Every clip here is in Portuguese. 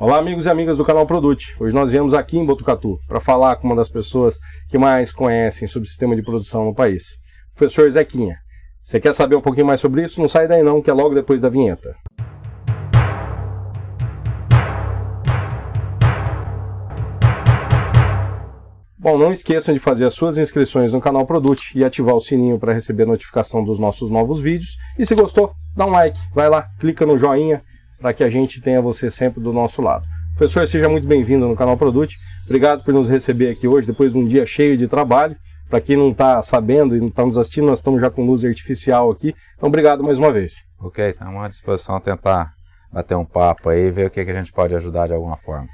Olá, amigos e amigas do canal Produte. Hoje nós viemos aqui em Botucatu para falar com uma das pessoas que mais conhecem sobre o sistema de produção no país, o professor Zequinha. Você quer saber um pouquinho mais sobre isso? Não sai daí não, que é logo depois da vinheta. Bom, não esqueçam de fazer as suas inscrições no canal Produte e ativar o sininho para receber notificação dos nossos novos vídeos. E se gostou, dá um like, vai lá, clica no joinha para que a gente tenha você sempre do nosso lado. Professor, seja muito bem-vindo no canal Produte. Obrigado por nos receber aqui hoje, depois de um dia cheio de trabalho. Para quem não está sabendo e não está nos assistindo, nós estamos já com luz artificial aqui. Então, obrigado mais uma vez. Ok, estamos à disposição tentar bater um papo aí ver o que, que a gente pode ajudar de alguma forma.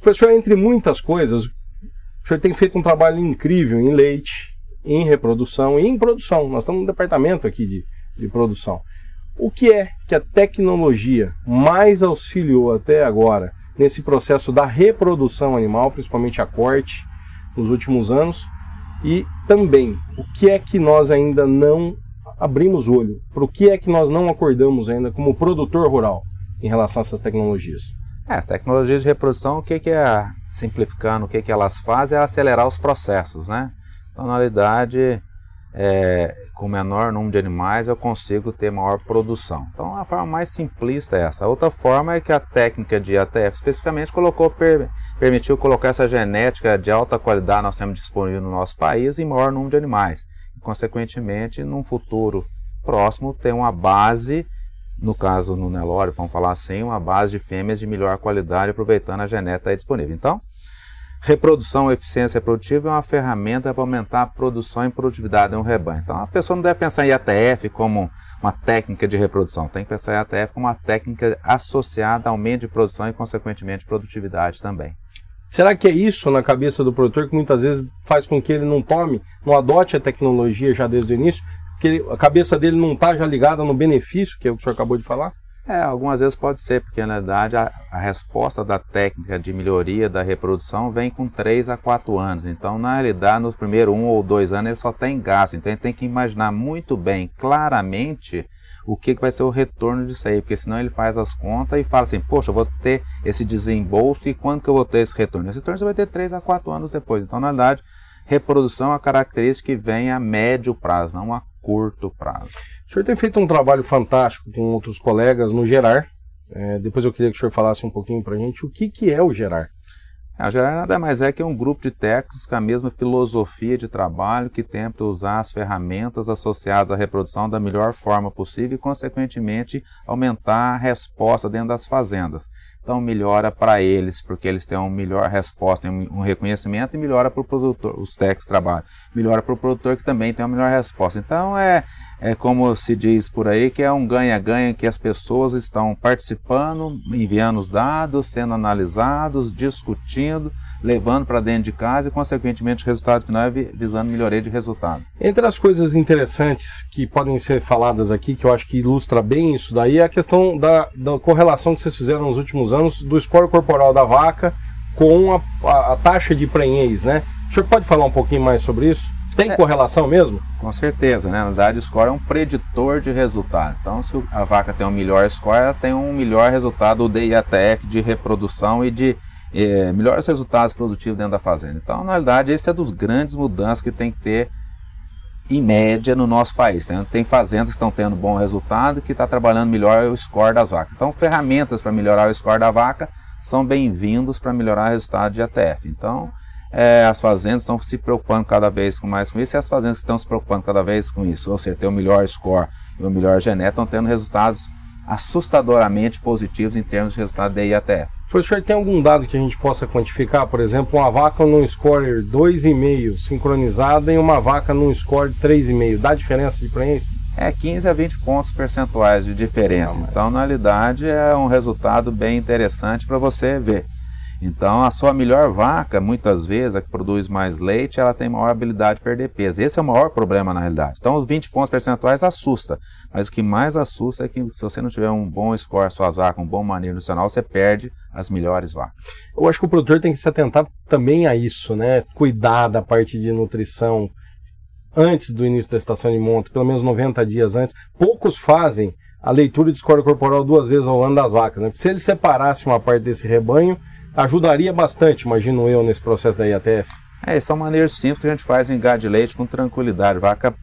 Professor, entre muitas coisas, o senhor tem feito um trabalho incrível em leite, em reprodução e em produção. Nós estamos no departamento aqui de, de produção. O que é que a tecnologia mais auxiliou até agora nesse processo da reprodução animal, principalmente a corte, nos últimos anos? E também, o que é que nós ainda não abrimos olho? Para o que é que nós não acordamos ainda como produtor rural em relação a essas tecnologias? É, as tecnologias de reprodução, o que, que é, simplificando, o que, que elas fazem é acelerar os processos, né? Então, na realidade, é, com menor número de animais eu consigo ter maior produção. Então a forma mais simplista é essa. A outra forma é que a técnica de ATF especificamente colocou, per, permitiu colocar essa genética de alta qualidade nós temos disponível no nosso país em maior número de animais. E, consequentemente, num futuro próximo, ter uma base, no caso no Nelore, vamos falar assim, uma base de fêmeas de melhor qualidade aproveitando a genética disponível. Então, Reprodução, eficiência produtiva é uma ferramenta para aumentar a produção e produtividade em um rebanho. Então a pessoa não deve pensar em ATF como uma técnica de reprodução, tem que pensar em ATF como uma técnica associada ao aumento de produção e, consequentemente, produtividade também. Será que é isso na cabeça do produtor que muitas vezes faz com que ele não tome, não adote a tecnologia já desde o início? Porque a cabeça dele não está já ligada no benefício, que é o que o senhor acabou de falar? É, algumas vezes pode ser, porque na verdade a, a, resposta da técnica de melhoria da reprodução vem com 3 a 4 anos. Então, na realidade, nos primeiros um ou dois anos ele só tem gasto. Então, ele tem que imaginar muito bem, claramente, o que, que vai ser o retorno disso aí, porque senão ele faz as contas e fala assim, poxa, eu vou ter esse desembolso e quando que eu vou ter esse retorno? Esse retorno você vai ter 3 a 4 anos depois. Então, na verdade, reprodução é uma característica que vem a médio prazo, não a curto prazo. O senhor tem feito um trabalho fantástico com outros colegas no Gerar. É, depois eu queria que o senhor falasse um pouquinho para a gente o que, que é o Gerar. É, o Gerar nada mais é que um grupo de técnicos com a mesma filosofia de trabalho que tenta usar as ferramentas associadas à reprodução da melhor forma possível e, consequentemente, aumentar a resposta dentro das fazendas. Então melhora para eles, porque eles têm uma melhor resposta, um reconhecimento e melhora para o produtor, os técnicos trabalham. Melhora para o produtor que também tem uma melhor resposta. Então é, é como se diz por aí que é um ganha-ganha que as pessoas estão participando, enviando os dados, sendo analisados, discutindo, levando para dentro de casa e, consequentemente, o resultado final é visando melhoria de resultado. Entre as coisas interessantes que podem ser faladas aqui, que eu acho que ilustra bem isso daí, é a questão da, da correlação que vocês fizeram nos últimos anos do score corporal da vaca com a, a, a taxa de prenhez, né? O senhor pode falar um pouquinho mais sobre isso? Tem é, correlação mesmo? Com certeza, né? Na verdade, o score é um preditor de resultado. Então, se a vaca tem um melhor score, ela tem um melhor resultado o DIATF de reprodução e de é, melhores resultados produtivos dentro da fazenda. Então, na realidade, esse é dos grandes mudanças que tem que ter em média no nosso país. Tem, tem fazendas que estão tendo bom resultado que está trabalhando melhor o score das vacas. Então, ferramentas para melhorar o score da vaca são bem-vindos para melhorar o resultado de ATF. Então, é, as fazendas estão se preocupando cada vez com mais com isso e as fazendas que estão se preocupando cada vez com isso, ou seja, ter o melhor score e o melhor genético, estão tendo resultados assustadoramente positivos em termos de resultado da IATF. Professor, tem algum dado que a gente possa quantificar? Por exemplo, uma vaca num score 2,5 sincronizada e uma vaca num score 3,5. Dá diferença de prenhez? É 15 a 20 pontos percentuais de diferença. Não, então, na realidade, é um resultado bem interessante para você ver. Então, a sua melhor vaca, muitas vezes, a que produz mais leite, ela tem maior habilidade de perder peso. Esse é o maior problema na realidade. Então, os 20 pontos percentuais assusta, mas o que mais assusta é que se você não tiver um bom score suas vacas, um bom manejo nutricional, você perde as melhores vacas. Eu acho que o produtor tem que se atentar também a isso, né? Cuidar da parte de nutrição antes do início da estação de monta, pelo menos 90 dias antes. Poucos fazem a leitura de score corporal duas vezes ao ano das vacas. Né? Se ele separasse uma parte desse rebanho, ajudaria bastante, imagino eu, nesse processo da IATF. É, são maneiras simples que a gente faz em gado de leite com tranquilidade. Vaca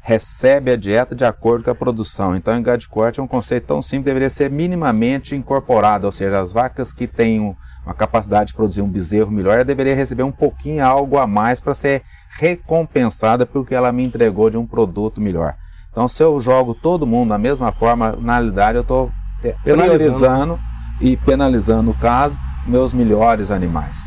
recebe a dieta de acordo com a produção. Então, em gado de corte é um conceito tão simples, deveria ser minimamente incorporado, ou seja, as vacas que têm uma capacidade de produzir um bezerro melhor, deveria receber um pouquinho algo a mais para ser recompensada pelo que ela me entregou de um produto melhor. Então, se eu jogo todo mundo da mesma forma, na realidade eu estou priorizando e penalizando, no caso, meus melhores animais.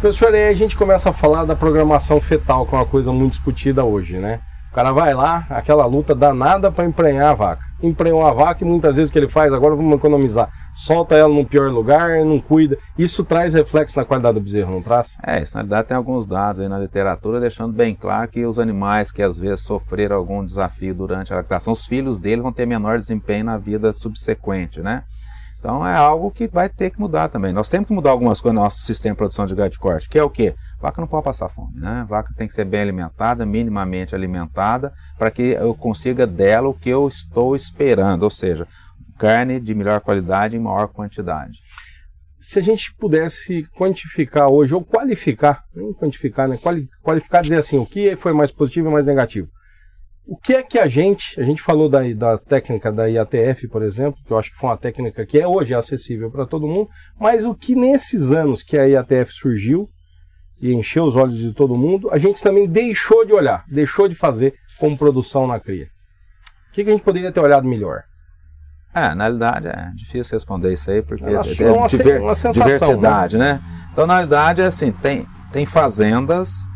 Professor, aí a gente começa a falar da programação fetal, que é uma coisa muito discutida hoje, né? cara vai lá, aquela luta danada para emprenhar a vaca. Emprenhou a vaca e muitas vezes o que ele faz, agora vamos economizar. Solta ela no pior lugar, não cuida. Isso traz reflexo na qualidade do bezerro, não traz? É, isso na realidade tem alguns dados aí na literatura deixando bem claro que os animais que às vezes sofreram algum desafio durante a lactação, os filhos dele vão ter menor desempenho na vida subsequente, né? Então é algo que vai ter que mudar também. Nós temos que mudar algumas coisas no nosso sistema de produção de gado de corte, que é o quê? Vaca não pode passar fome, né? Vaca tem que ser bem alimentada, minimamente alimentada, para que eu consiga dela o que eu estou esperando, ou seja, carne de melhor qualidade em maior quantidade. Se a gente pudesse quantificar hoje, ou qualificar, nem quantificar, né? Qualificar, dizer assim, o que foi mais positivo e mais negativo. O que é que a gente, a gente falou da, da técnica da IATF, por exemplo, que eu acho que foi uma técnica que é hoje acessível para todo mundo, mas o que nesses anos que a IATF surgiu e encheu os olhos de todo mundo, a gente também deixou de olhar, deixou de fazer como produção na cria. O que, que a gente poderia ter olhado melhor? É, na realidade é difícil responder isso aí, porque é, é uma, diver, uma sensação, né? diversidade, né? né? Então, na realidade, é assim, tem, tem fazendas,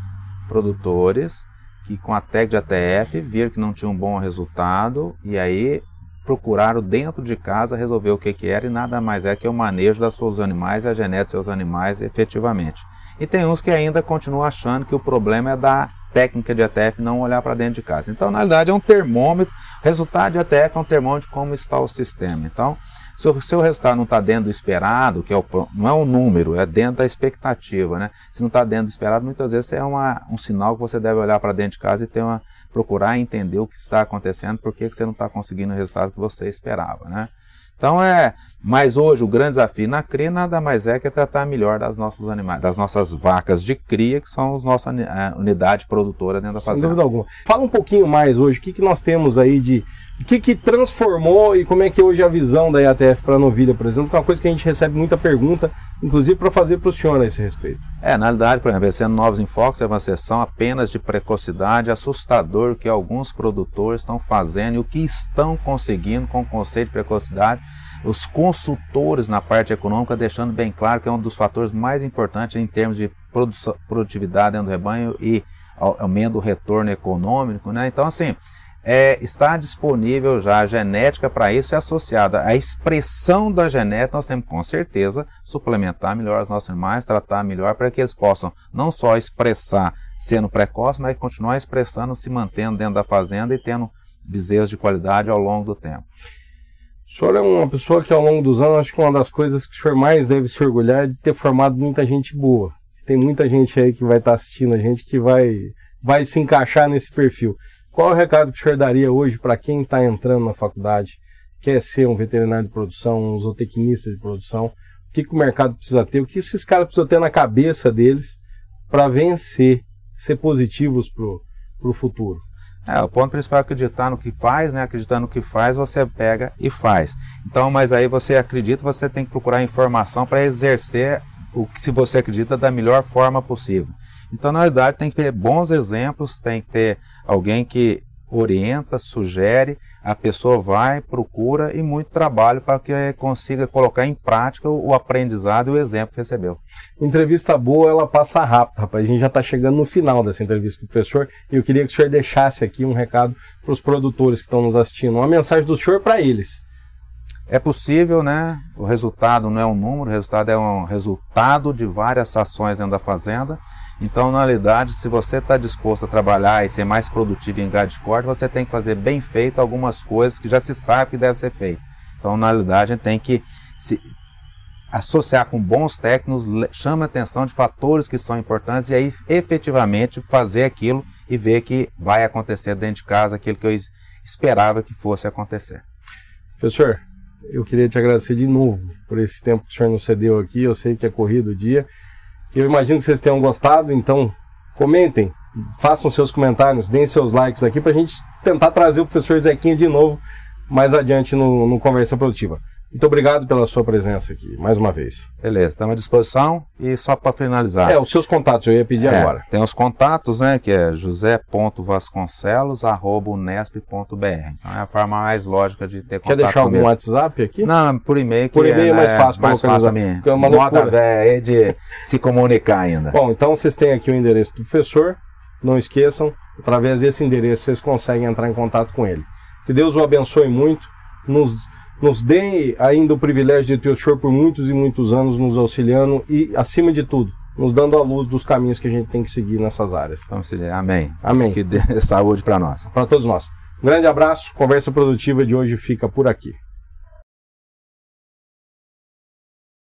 produtores, que com a tag de ATF viram que não tinha um bom resultado e aí procuraram dentro de casa resolver o que, que era e nada mais é que o manejo das seus animais e a genética dos seus animais efetivamente. E tem uns que ainda continuam achando que o problema é da técnica de ATF não olhar para dentro de casa. Então, na realidade, é um termômetro. Resultado de ATF é um termômetro de como está o sistema. Então, se o seu resultado não está dentro do esperado, que é o, não é o número, é dentro da expectativa, né? Se não está dentro do esperado, muitas vezes é uma, um sinal que você deve olhar para dentro de casa e ter uma, procurar entender o que está acontecendo, por que você não está conseguindo o resultado que você esperava, né? Então é, mas hoje o grande desafio na cria nada mais é que é tratar melhor das nossos animais, das nossas vacas de cria, que são as nossas uh, unidade produtora dentro da fazenda. Sem dúvida alguma. Fala um pouquinho mais hoje, o que, que nós temos aí de, o que, que transformou e como é que é hoje a visão da IATF para a novilha, por exemplo, que é uma coisa que a gente recebe muita pergunta, inclusive para fazer para o senhor a esse respeito. É, na realidade, por exemplo, sendo novos enfoques, teve uma sessão apenas de precocidade, assustador que alguns produtores estão fazendo e o que estão conseguindo com o conceito de precocidade. Os consultores na parte econômica deixando bem claro que é um dos fatores mais importantes em termos de produtividade dentro do rebanho e aumento do retorno econômico, né? Então, assim, é, está disponível já a genética para isso e associada à expressão da genética, nós temos com certeza suplementar melhor os nossos animais, tratar melhor para que eles possam não só expressar sendo precoce, mas continuar expressando, se mantendo dentro da fazenda e tendo bezerros de qualidade ao longo do tempo. O senhor é uma pessoa que ao longo dos anos, acho que uma das coisas que o senhor mais deve se orgulhar é de ter formado muita gente boa. Tem muita gente aí que vai estar assistindo a gente que vai, vai se encaixar nesse perfil. Qual é o recado que o senhor daria hoje para quem está entrando na faculdade, quer ser um veterinário de produção, um zootecnista de produção? O que, que o mercado precisa ter? O que esses caras precisam ter na cabeça deles para vencer, ser positivos para o futuro? É, o ponto principal é acreditar no que faz, né? Acreditando no que faz, você pega e faz. Então, mas aí você acredita, você tem que procurar informação para exercer o que se você acredita da melhor forma possível. Então, na verdade, tem que ter bons exemplos, tem que ter alguém que orienta, sugere, a pessoa vai, procura e muito trabalho para que consiga colocar em prática o aprendizado e o exemplo que recebeu. Entrevista boa, ela passa rápido, rapaz. A gente já está chegando no final dessa entrevista com o professor e eu queria que o senhor deixasse aqui um recado para os produtores que estão nos assistindo, uma mensagem do senhor para eles. É possível, né? O resultado não é um número, o resultado é um resultado de várias ações dentro da fazenda. Então, na realidade, se você está disposto a trabalhar e ser mais produtivo em gado de corte, você tem que fazer bem feito algumas coisas que já se sabe que deve ser feito. Então, na realidade, a gente tem que se associar com bons técnicos, chama atenção de fatores que são importantes e aí efetivamente fazer aquilo e ver que vai acontecer dentro de casa aquilo que eu esperava que fosse acontecer. Professor, eu queria te agradecer de novo por esse tempo que o senhor nos cedeu aqui. Eu sei que é corrido o dia. Eu imagino que vocês tenham gostado, então comentem, façam seus comentários, deem seus likes aqui para a gente tentar trazer o professor Zequinha de novo mais adiante no, no Conversa Produtiva. Muito obrigado pela sua presença aqui, mais uma vez. Beleza, estamos à disposição e só para finalizar. É, os seus contatos eu ia pedir É, agora. Tem os contatos, né, que é josé.vasconcelos.unesp.br. Então é a forma mais lógica de ter Quer contato deixar algum comigo. WhatsApp aqui? Não, por e-mail que Por e-mail é mais né, fácil mais localizar, fácil é uma Moda velha aí de se comunicar ainda. Bom, então vocês têm aqui o endereço do professor. Não esqueçam, através desse endereço vocês conseguem entrar em contato com ele. Que Deus o abençoe muito, nos, nos dê ainda o privilégio de ter o senhor por muitos e muitos anos nos auxiliando e, acima de tudo, nos dando a luz dos caminhos que a gente tem que seguir nessas áreas. Amém. Amém. Que dê saúde para nós. Para todos nós. Um grande abraço, conversa produtiva de hoje fica por aqui.